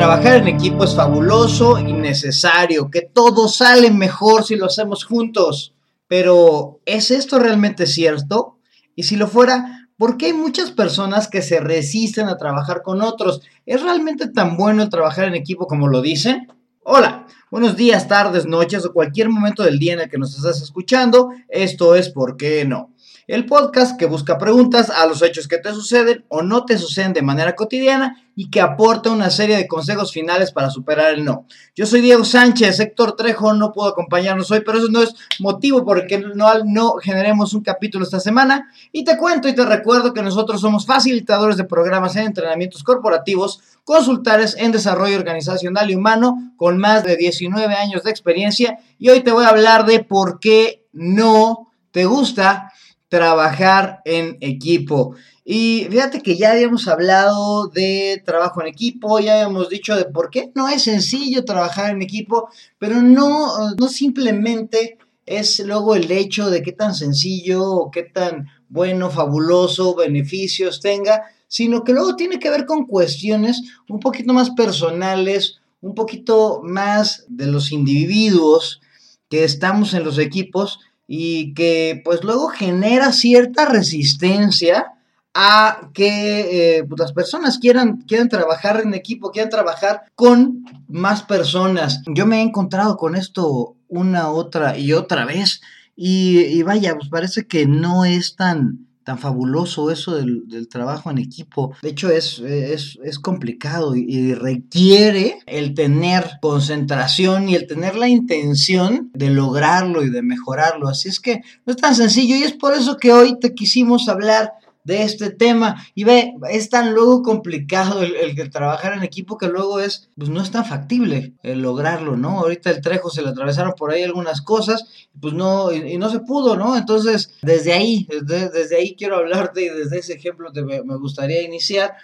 trabajar en equipo es fabuloso y necesario, que todo sale mejor si lo hacemos juntos. Pero, ¿es esto realmente cierto? Y si lo fuera, ¿por qué hay muchas personas que se resisten a trabajar con otros? ¿Es realmente tan bueno el trabajar en equipo como lo dicen? Hola, buenos días, tardes, noches o cualquier momento del día en el que nos estás escuchando. Esto es ¿Por qué no? El podcast que busca preguntas a los hechos que te suceden o no te suceden de manera cotidiana y que aporta una serie de consejos finales para superar el no. Yo soy Diego Sánchez, Héctor Trejo no pudo acompañarnos hoy, pero eso no es motivo por el que no, no generemos un capítulo esta semana. Y te cuento y te recuerdo que nosotros somos facilitadores de programas en entrenamientos corporativos, consultares en desarrollo organizacional y humano con más de 19 años de experiencia y hoy te voy a hablar de por qué no te gusta trabajar en equipo. Y fíjate que ya habíamos hablado de trabajo en equipo, ya habíamos dicho de por qué no es sencillo trabajar en equipo, pero no, no simplemente es luego el hecho de qué tan sencillo o qué tan bueno, fabuloso, beneficios tenga, sino que luego tiene que ver con cuestiones un poquito más personales, un poquito más de los individuos que estamos en los equipos y que pues luego genera cierta resistencia a que eh, pues, las personas quieran, quieran trabajar en equipo, quieran trabajar con más personas. Yo me he encontrado con esto una, otra y otra vez y, y vaya, pues parece que no es tan, tan fabuloso eso del, trabajo en equipo. De hecho, es, es, complicado y, requiere el tener concentración y el tener la intención de lograrlo y de mejorarlo. Así es que no es tan sencillo y es por eso que hoy te quisimos hablar de este tema. Y ve, es tan luego complicado el, el, trabajar en equipo que luego es, pues no es tan factible el lograrlo, ¿no? Ahorita el Trejo se le atravesaron por ahí algunas cosas, pues no, y, no se pudo, ¿no? Entonces, desde ahí, desde, desde ahí quiero hablarte y desde ese ejemplo te, me gustaría iniciar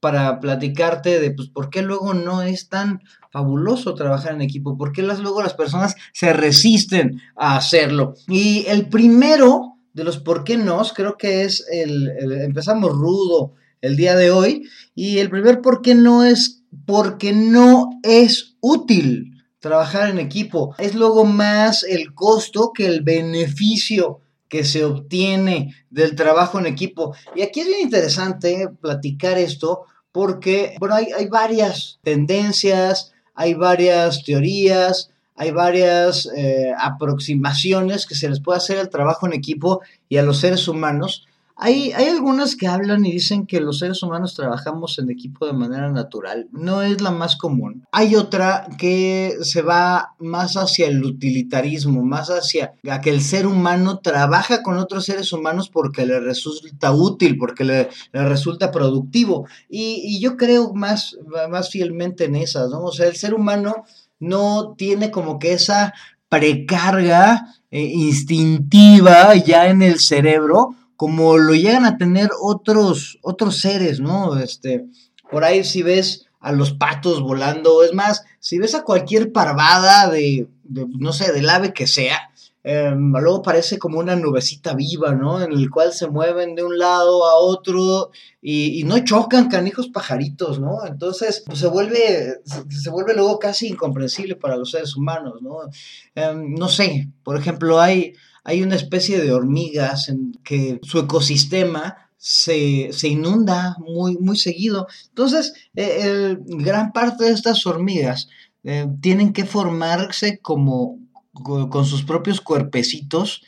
para platicarte de, pues, por qué luego no es tan fabuloso trabajar en equipo, por qué las, luego las personas se resisten a hacerlo. Y el primero de los por qué no, creo que es el, empezamos rudo el día de hoy y el primer por qué no es porque no es útil trabajar en equipo. Es luego más el costo que el beneficio que se obtiene del trabajo en equipo. Y aquí es bien interesante platicar esto porque, bueno, hay, hay varias tendencias, hay varias teorías, hay varias eh, aproximaciones que se les puede hacer al trabajo en equipo y a los seres humanos. Hay, hay algunas que hablan y dicen que los seres humanos trabajamos en equipo de manera natural. No es la más común. Hay otra que se va más hacia el utilitarismo, más hacia que el ser humano trabaja con otros seres humanos porque le resulta útil, porque le, resulta productivo. Y, y, yo creo más, más fielmente en esas, ¿no? O sea, el ser humano no tiene como que esa precarga eh, instintiva ya en el cerebro como lo llegan a tener otros, otros seres, ¿no? Este, por ahí si ves a los patos volando, es más, si ves a cualquier parvada de, de no sé, del ave que sea, Em, luego parece como una nubecita viva, ¿no? En el cual se mueven de un lado a otro y, no chocan canijos pajaritos, ¿no? Entonces, pues se vuelve, se, vuelve luego casi incomprensible para los seres humanos, ¿no? Em, no sé, por ejemplo, hay, hay una especie de hormigas en que su ecosistema se, inunda muy, muy seguido. Entonces, e, gran parte de estas hormigas eh, tienen que formarse como, con sus propios cuerpecitos,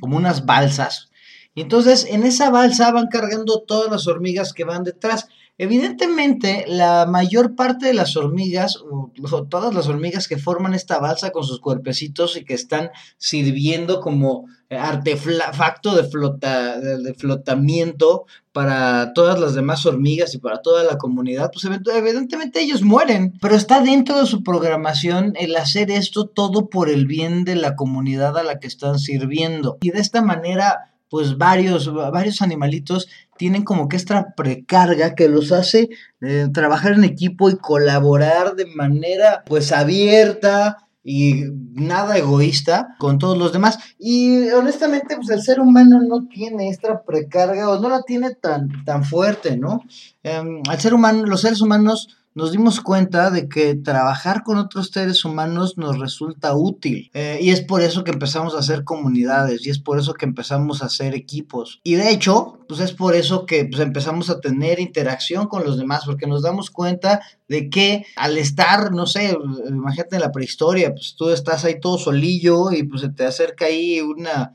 como unas balsas. Y entonces en esa balsa van cargando todas las hormigas que van detrás. Evidentemente, la mayor parte de las hormigas, o, todas las hormigas que forman esta balsa con sus cuerpecitos y que están sirviendo como artefacto de, flota, de, flotamiento para todas las demás hormigas y para toda la comunidad, pues evidentemente ellos mueren. Pero está dentro de su programación el hacer esto todo por el bien de la comunidad a la que están sirviendo. Y de esta manera pues varios, varios animalitos tienen como que esta precarga que los hace eh, trabajar en equipo y colaborar de manera pues abierta y nada egoísta con todos los demás. Y honestamente, pues el ser humano no tiene esta precarga o no la tiene tan, tan fuerte, ¿no? em, ser humano, los seres humanos nos dimos cuenta de que trabajar con otros seres humanos nos resulta útil. Eh, y es por eso que empezamos a hacer comunidades y es por eso que empezamos a hacer equipos. Y de hecho, pues es por eso que pues, empezamos a tener interacción con los demás, porque nos damos cuenta de que al estar, no sé, imagínate en la prehistoria, pues tú estás ahí todo solillo y pues se te acerca ahí una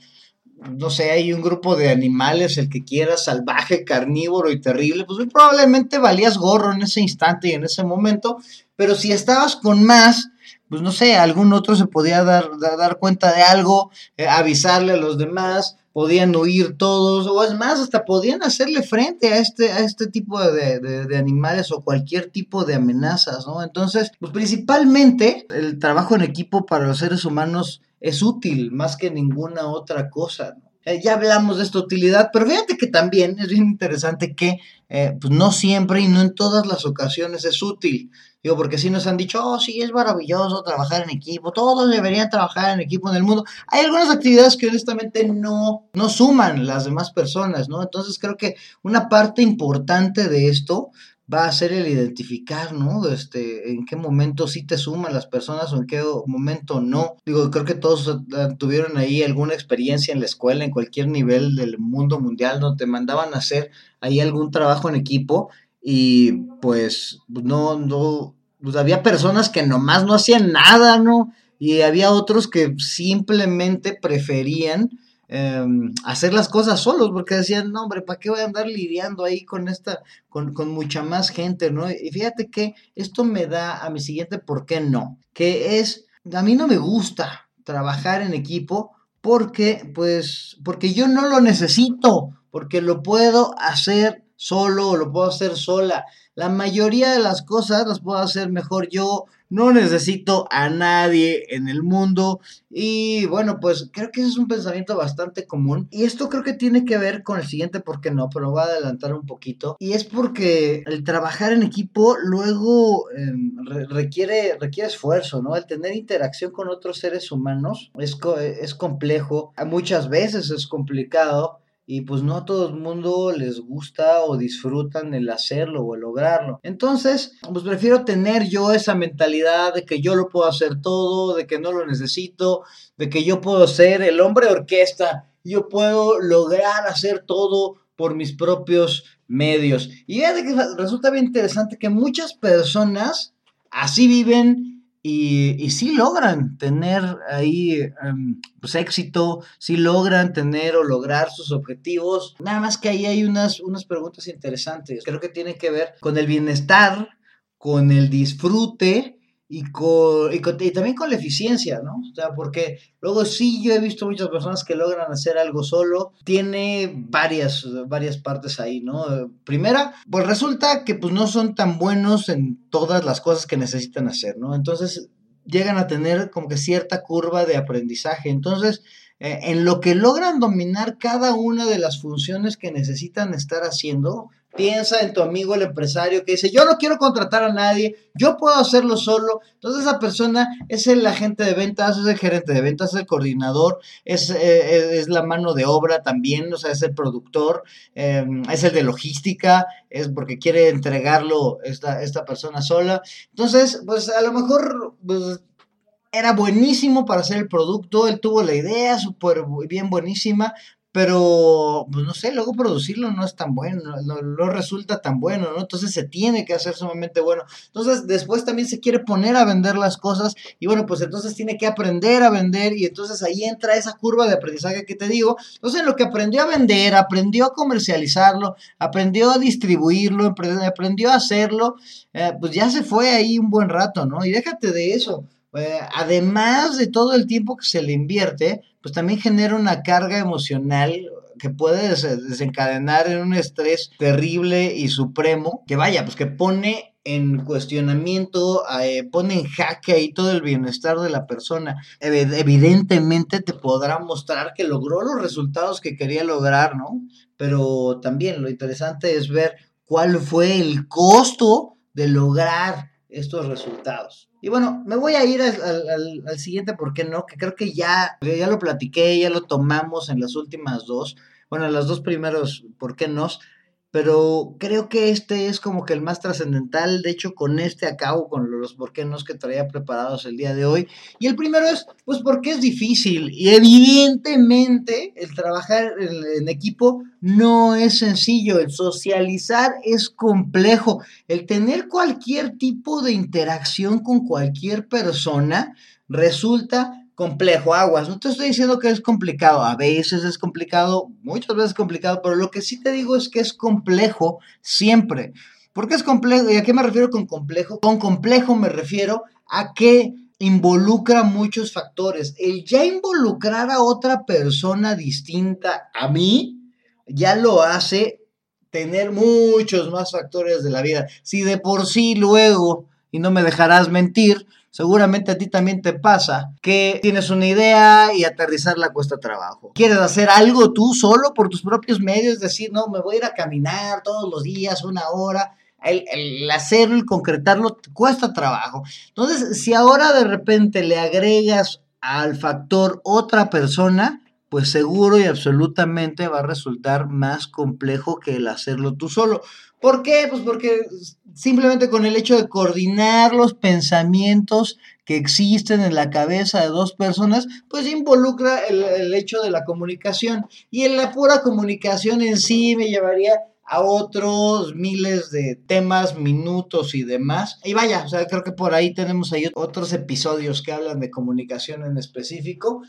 no sé, hay un grupo de animales, el que quiera, salvaje, carnívoro y terrible, pues probablemente valías gorro en ese instante y en ese momento, pero si estabas con más, pues no sé, algún otro se podía dar, dar, cuenta de algo, eh, avisarle a los demás, podían huir todos, o es más, hasta podían hacerle frente a este, a este tipo de, de, animales o cualquier tipo de amenazas, ¿no? Entonces, pues principalmente el trabajo en equipo para los seres humanos es útil más que ninguna otra cosa. Eh, ya hablamos de esta utilidad, pero fíjate que también es bien interesante que eh, pues no siempre y no en todas las ocasiones es útil. Digo, porque si nos han dicho, oh, sí, es maravilloso trabajar en equipo, todos deberían trabajar en equipo en el mundo. Hay algunas actividades que honestamente no, no suman las demás personas, ¿no? Entonces creo que una parte importante de esto va a ser el identificar, ¿no? Este, en qué momento sí te suman las personas o en qué momento no. Digo, creo que todos tuvieron ahí alguna experiencia en la escuela, en cualquier nivel del mundo mundial, donde te mandaban a hacer ahí algún trabajo en equipo y pues no, no, pues había personas que nomás no hacían nada, ¿no? Y había otros que simplemente preferían Em, hacer las cosas solos, porque decían, no, hombre, ¿para qué voy a andar lidiando ahí con esta, con, con, mucha más gente, ¿no? Y fíjate que esto me da a mi siguiente por qué no, que es, a mí no me gusta trabajar en equipo porque, pues, porque yo no lo necesito, porque lo puedo hacer solo lo puedo hacer sola. La mayoría de las cosas las puedo hacer mejor yo, no necesito a nadie en el mundo y bueno, pues creo que ese es un pensamiento bastante común y esto creo que tiene que ver con el siguiente, ¿por qué no? Pero voy a adelantar un poquito y es porque el trabajar en equipo luego em, requiere, requiere esfuerzo, ¿no? El tener interacción con otros seres humanos es, es complejo, muchas veces es complicado y pues no a todo el mundo les gusta o disfrutan el hacerlo o el lograrlo. Entonces, pues prefiero tener yo esa mentalidad de que yo lo puedo hacer todo, de que no lo necesito, de que yo puedo ser el hombre orquesta, yo puedo lograr hacer todo por mis propios medios. Y fíjate que resulta bien interesante que muchas personas así viven y, y sí logran tener ahí em, pues, éxito, sí logran tener o lograr sus objetivos. Nada más que ahí hay unas, unas preguntas interesantes. Creo que tienen que ver con el bienestar, con el disfrute y, con, y, también con la eficiencia, ¿no? O sea, porque luego sí yo he visto muchas personas que logran hacer algo solo, tiene varias, varias partes ahí, ¿no? Primera, pues resulta que pues no son tan buenos en todas las cosas que necesitan hacer, ¿no? Entonces llegan a tener como que cierta curva de aprendizaje, entonces... Eh, en lo que logran dominar cada una de las funciones que necesitan estar haciendo, Piensa en tu amigo el empresario que dice, yo no quiero contratar a nadie, yo puedo hacerlo solo. Entonces esa persona es el agente de ventas, es el gerente de ventas, es el coordinador, es, eh, es la mano de obra también, o sea, es el productor, em, es el de logística, es porque quiere entregarlo esta, esta persona sola. Entonces, pues a lo mejor... Pues, era buenísimo para hacer el producto, él tuvo la idea súper bien buenísima, pero pues no sé, luego producirlo no es tan bueno, no, resulta tan bueno, ¿no? Entonces se tiene que hacer sumamente bueno. Entonces después también se quiere poner a vender las cosas y bueno, pues entonces tiene que aprender a vender y entonces ahí entra esa curva de aprendizaje que te digo. Entonces lo que aprendió a vender, aprendió a comercializarlo, aprendió a distribuirlo, aprendió a hacerlo, eh, pues ya se fue ahí un buen rato, ¿no? Y déjate de eso. Eh, además de todo el tiempo que se le invierte, pues también genera una carga emocional que puede desencadenar en un estrés terrible y supremo, que vaya, pues que pone en cuestionamiento, eh, pone en jaque ahí todo el bienestar de la persona. Evidentemente te podrá mostrar que logró los resultados que quería lograr, ¿no? Pero también lo interesante es ver cuál fue el costo de lograr estos resultados. Y bueno, me voy a ir al, siguiente, ¿por qué no? Que creo que ya, ya lo platiqué, ya lo tomamos en las últimas dos, bueno, en las dos primeros, ¿por qué no? Pero creo que este es como que el más trascendental. De hecho, con este acabo con los por qué no que traía preparados el día de hoy. Y el primero es, pues, porque es difícil. Y evidentemente, el trabajar en, equipo no es sencillo. El socializar es complejo. El tener cualquier tipo de interacción con cualquier persona resulta complejo, aguas. No te estoy diciendo que es complicado, a veces es complicado, muchas veces es complicado, pero lo que sí te digo es que es complejo siempre. ¿Por qué es complejo? ¿Y a qué me refiero con complejo? Con complejo me refiero a que involucra muchos factores. El ya involucrar a otra persona distinta a mí ya lo hace tener muchos más factores de la vida. Si de por sí luego, y no me dejarás mentir, Seguramente a ti también te pasa que tienes una idea y aterrizarla cuesta trabajo. Quieres hacer algo tú solo por tus propios medios, decir, no, me voy a ir a caminar todos los días, una hora. El, el, hacerlo, el concretarlo, cuesta trabajo. Entonces, si ahora de repente le agregas al factor otra persona, pues seguro y absolutamente va a resultar más complejo que el hacerlo tú solo. ¿Por qué? Pues porque simplemente con el hecho de coordinar los pensamientos que existen en la cabeza de dos personas, pues involucra el, hecho de la comunicación. Y en la pura comunicación en sí me llevaría a otros miles de temas, minutos y demás. Y vaya, o sea, creo que por ahí tenemos ahí otros episodios que hablan de comunicación en específico.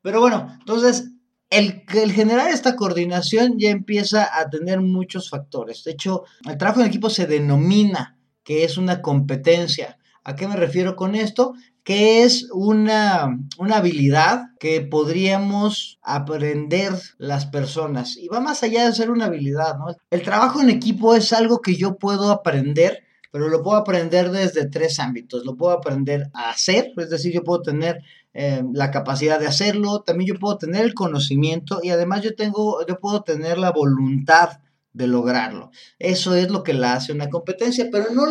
Pero bueno, entonces el, el, generar esta coordinación ya empieza a tener muchos factores. De hecho, el trabajo en equipo se denomina que es una competencia. ¿A qué me refiero con esto? Que es una, una habilidad que podríamos aprender las personas. Y va más allá de ser una habilidad, ¿no? El trabajo en equipo es algo que yo puedo aprender pero lo puedo aprender desde tres ámbitos. Lo puedo aprender a hacer, es decir, yo puedo tener eh, la capacidad de hacerlo, también yo puedo tener el conocimiento y además yo tengo, yo puedo tener la voluntad de lograrlo. Eso es lo que la hace una competencia, pero, no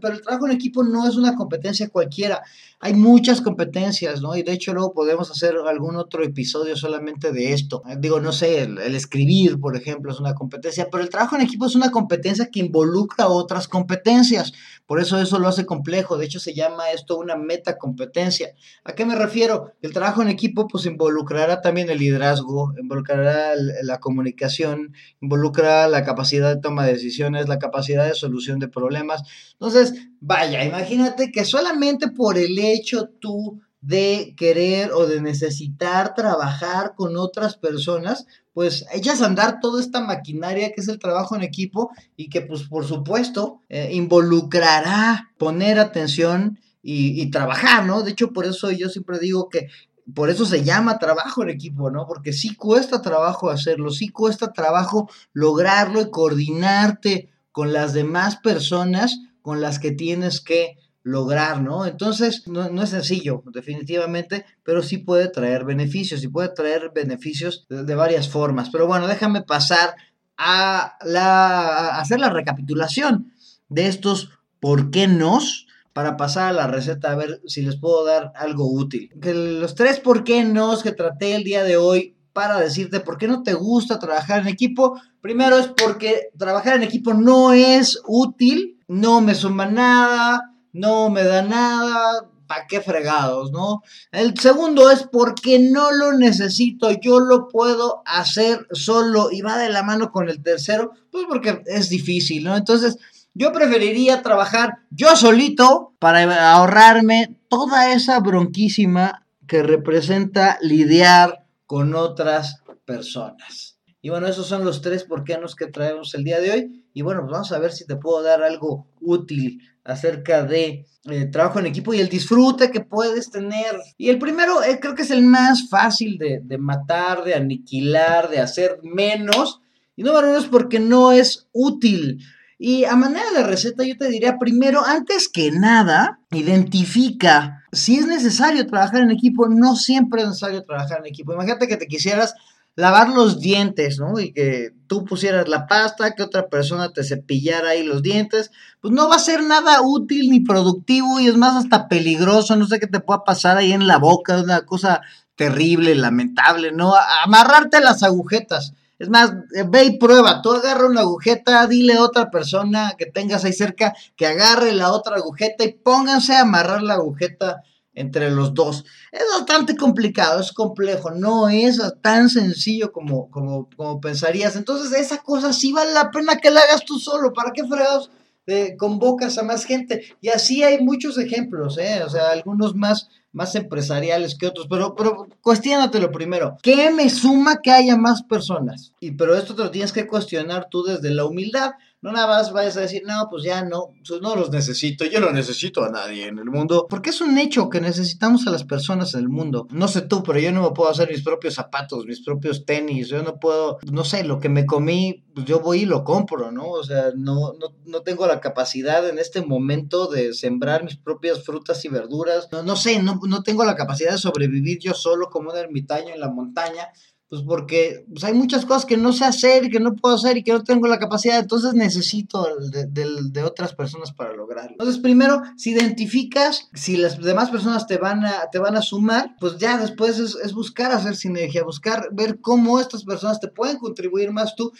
pero el trabajo en equipo no es una competencia cualquiera. Hay muchas competencias, ¿no? Y de hecho luego podemos hacer algún otro episodio solamente de esto. Digo, no sé, el, escribir, por ejemplo, es una competencia, pero el trabajo en equipo es una competencia que involucra otras competencias. Por eso eso lo hace complejo. De hecho, se llama esto una metacompetencia. ¿A qué me refiero? El trabajo en equipo pues involucrará también el liderazgo, involucrará la comunicación, involucra la capacidad de toma de decisiones, la capacidad de solución de problemas. Entonces, vaya, imagínate que solamente por el hecho tú de querer o de necesitar trabajar con otras personas, pues echas a andar toda esta maquinaria que es el trabajo en equipo y que pues por supuesto eh, involucrará poner atención y, y, trabajar, ¿no? De hecho, por eso yo siempre digo que por eso se llama trabajo en equipo, ¿no? Porque sí cuesta trabajo hacerlo, sí cuesta trabajo lograrlo y coordinarte con las demás personas con las que tienes que lograr, ¿no? Entonces, no, es sencillo, definitivamente, pero sí puede traer beneficios y puede traer beneficios de, varias formas. Pero bueno, déjame pasar a, la, hacer la recapitulación de estos por qué nos para pasar a la receta a ver si les puedo dar algo útil. Los tres por qué no que traté el día de hoy para decirte por qué no te gusta trabajar en equipo. Primero es porque trabajar en equipo no es útil, no me suma nada, no me da nada, ¿para qué fregados, no? El segundo es porque no lo necesito, yo lo puedo hacer solo y va de la mano con el tercero, pues porque es difícil, ¿no? Entonces, yo preferiría trabajar yo solito para ahorrarme toda esa bronquísima que representa lidiar con otras personas. Y bueno, esos son los tres porquenos que traemos el día de hoy. Y bueno, pues vamos a ver si te puedo dar algo útil acerca de eh, trabajo en equipo y el disfrute que puedes tener. Y el primero eh, creo que es el más fácil de, de matar, de aniquilar, de hacer menos. Y número uno es porque no es útil. Y a manera de receta yo te diría primero, antes que nada, identifica si es necesario trabajar en equipo, no siempre es necesario trabajar en equipo. Imagínate que te quisieras lavar los dientes, ¿no? Y que tú pusieras la pasta, que otra persona te cepillara ahí los dientes, pues no va a ser nada útil ni productivo y es más hasta peligroso, no sé qué te pueda pasar ahí en la boca, una cosa terrible, lamentable, ¿no? Amarrarte las agujetas Es más, eh, ve y prueba. Tú agarra una agujeta, dile a otra persona que tengas ahí cerca que agarre la otra agujeta y pónganse a amarrar la agujeta entre los dos. Es bastante complicado, es complejo, no es tan sencillo como, como, como pensarías. Entonces, esa cosa sí vale la pena que la hagas tú solo. ¿Para qué fregados eh, convocas a más gente? Y así hay muchos ejemplos, ¿eh? O sea, algunos más más empresariales que otros, pero, pero cuestionatelo primero. ¿Qué me suma que haya más personas? Y pero esto te lo tienes que cuestionar tú desde la humildad. No nada más vayas a decir, no, pues ya no, pues no los necesito, yo no necesito a nadie en el mundo. Porque es un hecho que necesitamos a las personas en el mundo. No sé tú, pero yo no me puedo hacer mis propios zapatos, mis propios tenis, yo no puedo, no sé, lo que me comí, pues yo voy y lo compro, ¿no? O sea, no, no, no tengo la capacidad en este momento de sembrar mis propias frutas y verduras. No, no sé, no, no tengo la capacidad de sobrevivir yo solo como un ermitaño en la montaña pues porque pues hay muchas cosas que no sé hacer y que no puedo hacer y que no tengo la capacidad, entonces necesito de, de, otras personas para lograrlo. Entonces, primero, si identificas si las demás personas te van a, te van a sumar, pues ya después es, es buscar hacer sinergia, buscar ver cómo estas personas te pueden contribuir más tú,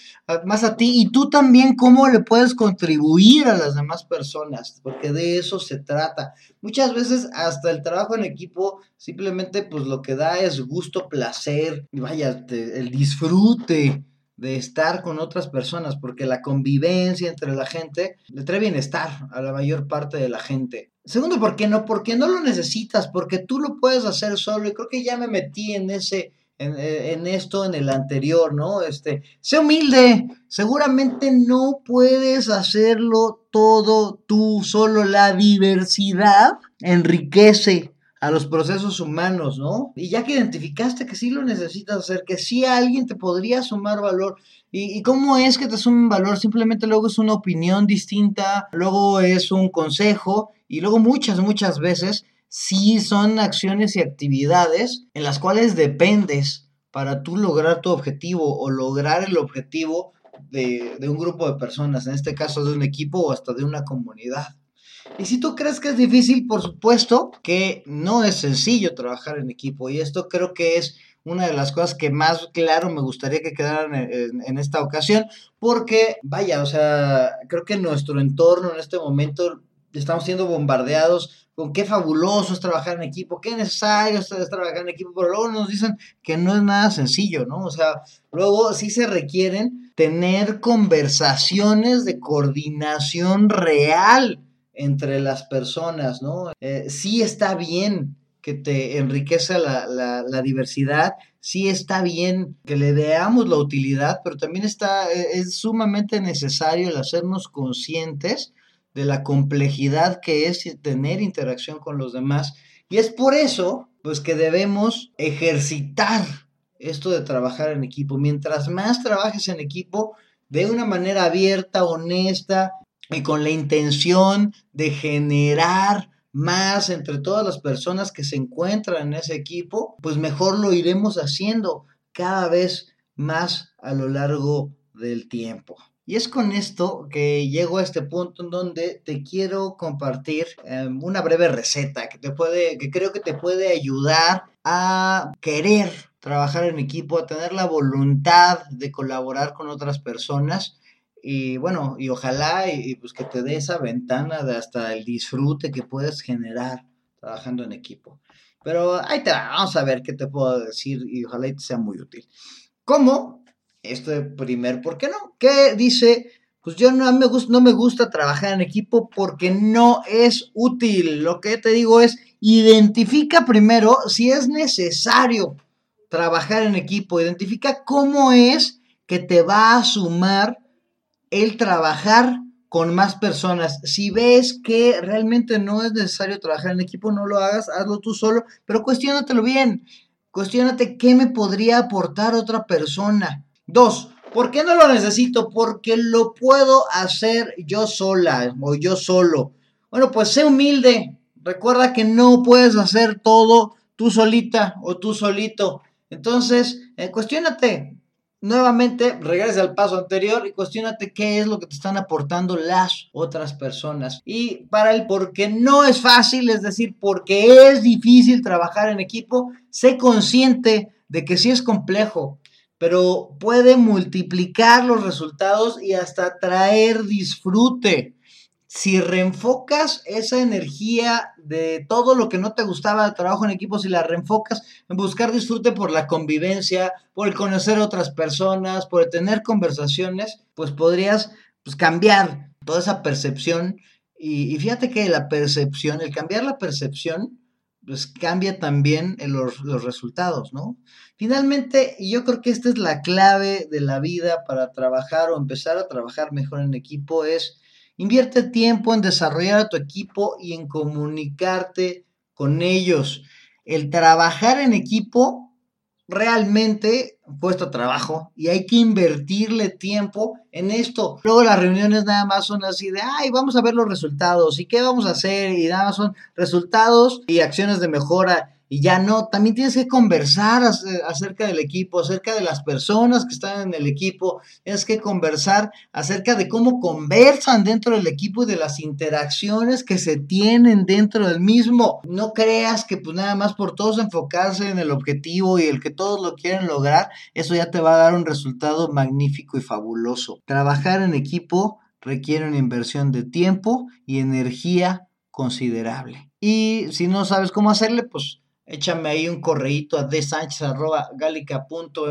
más a ti y tú también cómo le puedes contribuir a las demás personas, porque de eso se trata. Muchas veces hasta el trabajo en equipo simplemente pues lo que da es gusto, placer, y vaya, el disfrute de estar con otras personas, porque la convivencia entre la gente le trae bienestar a la mayor parte de la gente. Segundo, ¿por qué no? Porque no lo necesitas, porque tú lo puedes hacer solo y creo que ya me metí en ese, en, en, esto, en el anterior, ¿no? Este, sé humilde, seguramente no puedes hacerlo todo tú, solo la diversidad enriquece a los procesos humanos, ¿no? Y ya que identificaste que sí lo necesitas hacer, que sí alguien te podría sumar valor, ¿Y, cómo es que te sumen valor? Simplemente luego es una opinión distinta, luego es un consejo y luego muchas, muchas veces sí son acciones y actividades en las cuales dependes para tú lograr tu objetivo o lograr el objetivo de un grupo de personas, en este caso de un equipo o hasta de una comunidad. Y si tú crees que es difícil, por supuesto que no es sencillo trabajar en equipo. Y esto creo que es una de las cosas que más claro me gustaría que quedaran en, esta ocasión. Porque, vaya, o sea, creo que nuestro entorno en este momento estamos siendo bombardeados con qué fabuloso es trabajar en equipo, qué necesario es trabajar en equipo, pero luego nos dicen que no es nada sencillo, ¿no? O sea, luego sí se requieren tener conversaciones de coordinación real entre las personas, ¿no? Eh, sí está bien que te enriquece la, la, diversidad, sí está bien que le veamos la utilidad, pero también está, e, es sumamente necesario el hacernos conscientes de la complejidad que es tener interacción con los demás. Y es por eso, pues, que debemos ejercitar esto de trabajar en equipo. Mientras más trabajes en equipo, de una manera abierta, honesta, y con la intención de generar más entre todas las personas que se encuentran en ese equipo, pues mejor lo iremos haciendo cada vez más a lo largo del tiempo. Y es con esto que llego a este punto en donde te quiero compartir em, una breve receta que te puede, que creo que te puede ayudar a querer trabajar en equipo, a tener la voluntad de colaborar con otras personas y bueno, y ojalá y, pues que te dé esa ventana de hasta el disfrute que puedes generar trabajando en equipo. Pero ahí te vamos a ver qué te puedo decir y ojalá y te sea muy útil. ¿Cómo? Este primer, ¿por qué no? ¿Qué dice? Pues yo no me, gusta, no me gusta trabajar en equipo porque no es útil. Lo que te digo es, identifica primero si es necesario trabajar en equipo. Identifica cómo es que te va a sumar el trabajar con más personas. Si ves que realmente no es necesario trabajar en equipo, no lo hagas, hazlo tú solo, pero cuestionatelo bien. Cuestiónate qué me podría aportar otra persona. Dos, ¿por qué no lo necesito? Porque lo puedo hacer yo sola o yo solo. Bueno, pues sé humilde. Recuerda que no puedes hacer todo tú solita o tú solito. Entonces, eh, cuestionate, nuevamente regresa al paso anterior y cuestionate qué es lo que te están aportando las otras personas. Y para el por qué no es fácil, es decir, porque es difícil trabajar en equipo, sé consciente de que sí es complejo, pero puede multiplicar los resultados y hasta traer disfrute. Si reenfocas esa energía de todo lo que no te gustaba de trabajo en equipo, si la reenfocas en buscar disfrute por la convivencia, por el conocer a otras personas, por tener conversaciones, pues podrías pues, cambiar toda esa percepción. Y, y fíjate que la percepción, el cambiar la percepción, pues cambia también los, los, resultados, ¿no? Finalmente, yo creo que esta es la clave de la vida para trabajar o empezar a trabajar mejor en equipo, es invierte tiempo en desarrollar a tu equipo y en comunicarte con ellos. El trabajar en equipo realmente cuesta trabajo y hay que invertirle tiempo en esto. Luego las reuniones nada más son así de, ay, vamos a ver los resultados y qué vamos a hacer y nada más son resultados y acciones de mejora y ya no, también tienes que conversar acerca del equipo, acerca de las personas que están en el equipo, tienes que conversar acerca de cómo conversan dentro del equipo y de las interacciones que se tienen dentro del mismo. No creas que pues nada más por todos enfocarse en el objetivo y el que todos lo quieren lograr, eso ya te va a dar un resultado magnífico y fabuloso. Trabajar en equipo requiere una inversión de tiempo y energía considerable. Y si no sabes cómo hacerle, pues échame ahí un correíto a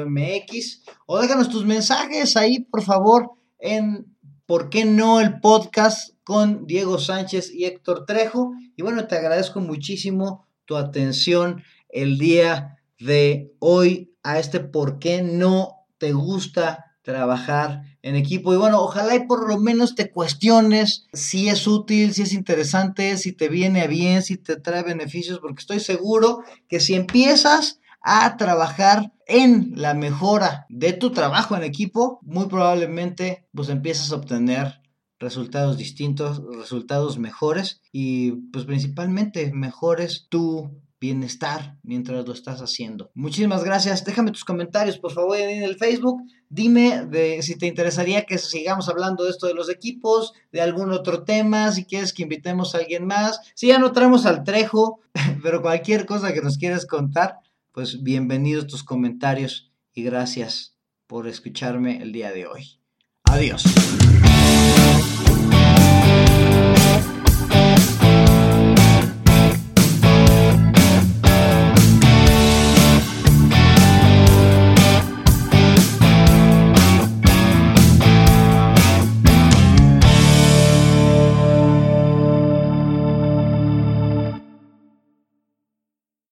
mx o déjanos tus mensajes ahí, por favor, en ¿Por qué no el podcast con Diego Sánchez y Héctor Trejo? Y bueno, te agradezco muchísimo tu atención el día de hoy a este ¿Por qué no te gusta trabajar en equipo. Y bueno, ojalá y por lo menos te cuestiones si es útil, si es interesante, si te viene bien, si te trae beneficios, porque estoy seguro que si empiezas a trabajar en la mejora de tu trabajo en equipo, muy probablemente pues empiezas a obtener resultados distintos, resultados mejores y pues principalmente mejores tu bienestar mientras lo estás haciendo. Muchísimas gracias. Déjame tus comentarios, por favor, en el Facebook. Dime de, si te interesaría que sigamos hablando de esto de los equipos, de algún otro tema, si quieres que invitemos a alguien más. Si ya no traemos al Trejo, pero cualquier cosa que nos quieras contar, pues bienvenidos tus comentarios y gracias por escucharme el día de hoy. Adiós.